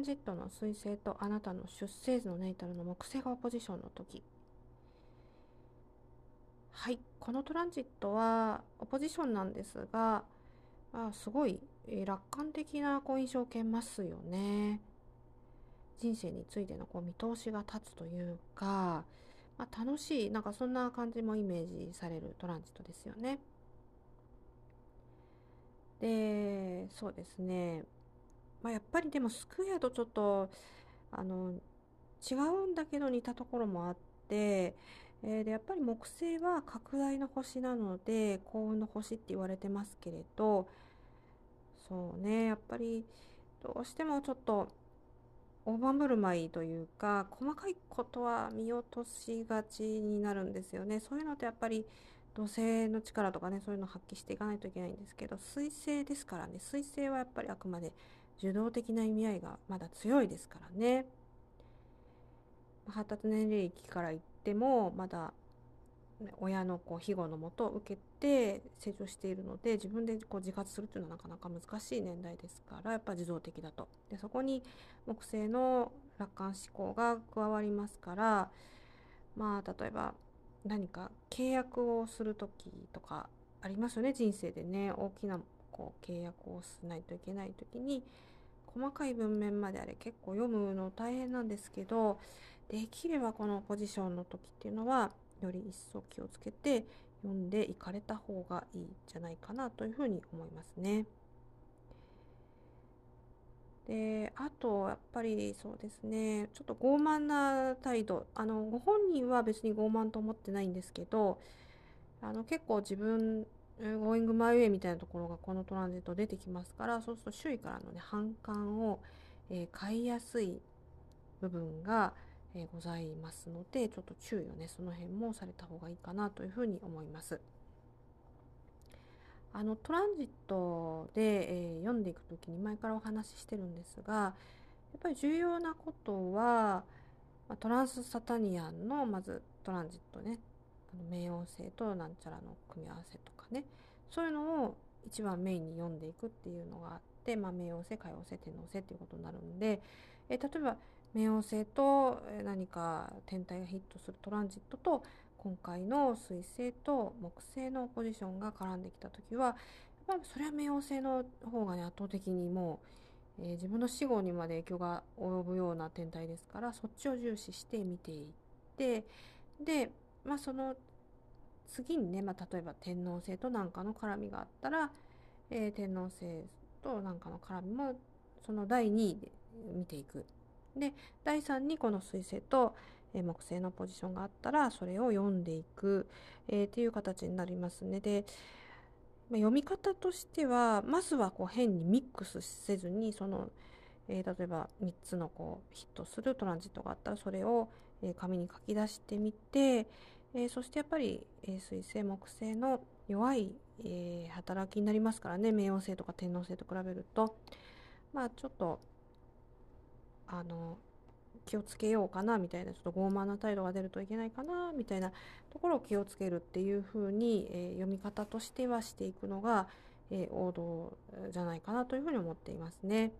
ランジットの彗星とあなたの出生図のネイタルの木星がオポジションの時はいこのトランジットはオポジションなんですが、まあ、すごい楽観的なこう印象を受けますよね。人生についてのこう見通しが立つというか、まあ、楽しいなんかそんな感じもイメージされるトランジットですよね。でそうですね、まあ、やっぱりでもスクエアとちょっとあの違うんだけど似たところもあって、えー、でやっぱり木星は拡大の星なので幸運の星って言われてますけれどそうねやっぱりどうしてもちょっと大盤振る舞いというか細かいことは見落としがちになるんですよね。そういうのってやっぱり土星の力とかねそういうのを発揮していかないといけないんですけど水星ですからね。水星はやっぱりあくまで受動的な意味合いがまだ強いですからね。発達年齢期から言ってもまだ親のこう庇護のもとを受けて成長しているので自分でこう自活するというのはなかなか難しい年代ですからやっぱ自動的だと。でそこに木星の楽観思考が加わりますからまあ例えば何か契約をする時とかありますよね。人生でね大きなこう契約をしないといけない時に細かい文面まであれ結構読むの大変なんですけどできればこのポジションの時っていうのはより一層気をつけて読んでいかれた方がいいんじゃないかなというふうに思いますね。であとやっぱりそうですねちょっと傲慢な態度あのご本人は別に傲慢と思ってないんですけどあの結構自分 Going my way みたいなところがこのトランジット出てきますからそうすると周囲からのね反感を、えー、買いやすい部分が、えー、ございますのでちょっと注意をねその辺もされた方がいいかなというふうに思います。あのトランジットで、えー、読んでいく時に前からお話ししてるんですがやっぱり重要なことは、トランスサタニアンのまずトランジットねあの冥王星となんちゃらの組み合わせとかね。そういうのを一番メインに読んでいくっていうのがあって、まあ、冥王星海王星天王星っていうことになるんで、え、例えば冥王星と何か天体がヒットするトランジットと今回の水星と木星のポジションが絡んできた時はやっぱそれは冥王星の方がね圧倒的にもう、えー、自分の死後にまで影響が及ぶような天体ですからそっちを重視して見ていってでまあその次にね、まあ、例えば天王星と何かの絡みがあったら、えー、天王星と何かの絡みもその第2位で見ていく。で第3にこの水星とえ木星のポジションがあったらそれを読んでいく、えー、っていう形になりますね。で、読み方としてはまずはこう変にミックスせずにその、えー、例えば3つのこうヒットするトランジットがあったらそれを、え、紙に書き出してみて、えそしてやっぱり、え水星木星の弱い、え働きになりますからね冥王星とか天王星と比べるとまあちょっとあの気をつけようかなみたいなちょっと傲慢な態度が出るといけないかなみたいなところを気をつけるっていうふうに、えー、読み方としてはしていくのが、えー、王道じゃないかなというふうに思っていますね。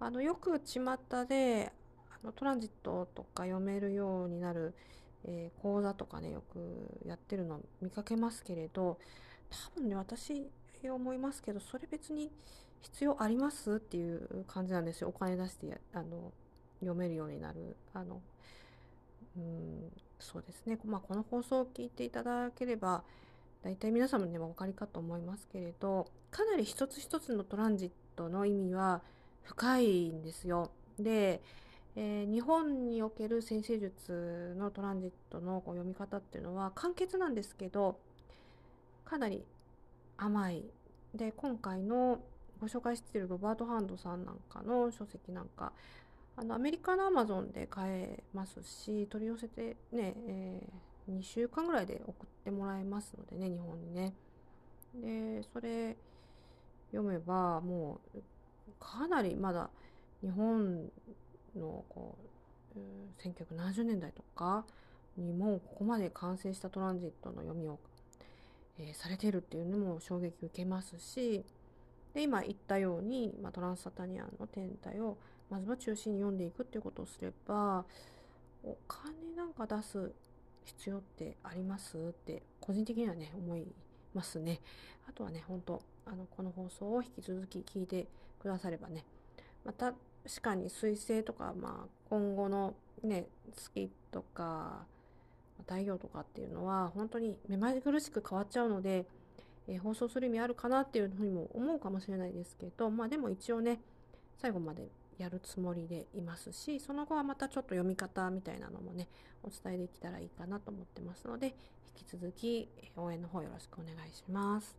あのよく巷であのトランジットとか読めるようになる、えー、講座とかねよくやってるの見かけますけれど多分ね私思いますけどそれ別に必要ありますっていう感じなんですよ。お金出してあの読めるようになる。あのうんそうですね、まあ、この放送を聞いていただければ大体皆様にもお分かりかと思いますけれどかなり一つ一つのトランジットの意味は深いんですよ。で、えー、日本における先生術のトランジットのこう読み方っていうのは簡潔なんですけどかなり甘い。で今回のご紹介しているロバート・ハンドさんなんかの書籍なんかあのアメリカのアマゾンで買えますし取り寄せてね、えー、2週間ぐらいで送ってもらえますのでね日本にねでそれ読めばもうかなりまだ日本のこう、えー、1970年代とかにもここまで完成したトランジットの読みを、えー、されているっていうのも衝撃受けますしで今言ったように、まあ、トランスサタニアンの天体をまずは中心に読んでいくっていうことをすればお金なんか出す必要ってありますって個人的にはね思いますね。あとはね本当あのこの放送を引き続き聞いてくださればねまた確かに彗星とか、まあ、今後のね月とか太陽とかっていうのは本当に目まぐるしく変わっちゃうので、えー、放送する意味あるかなっていうふうにも思うかもしれないですけどまあでも一応ね最後までやるつもりでいますしその後はまたちょっと読み方みたいなのもねお伝えできたらいいかなと思ってますので引き続き応援の方よろしくお願いします。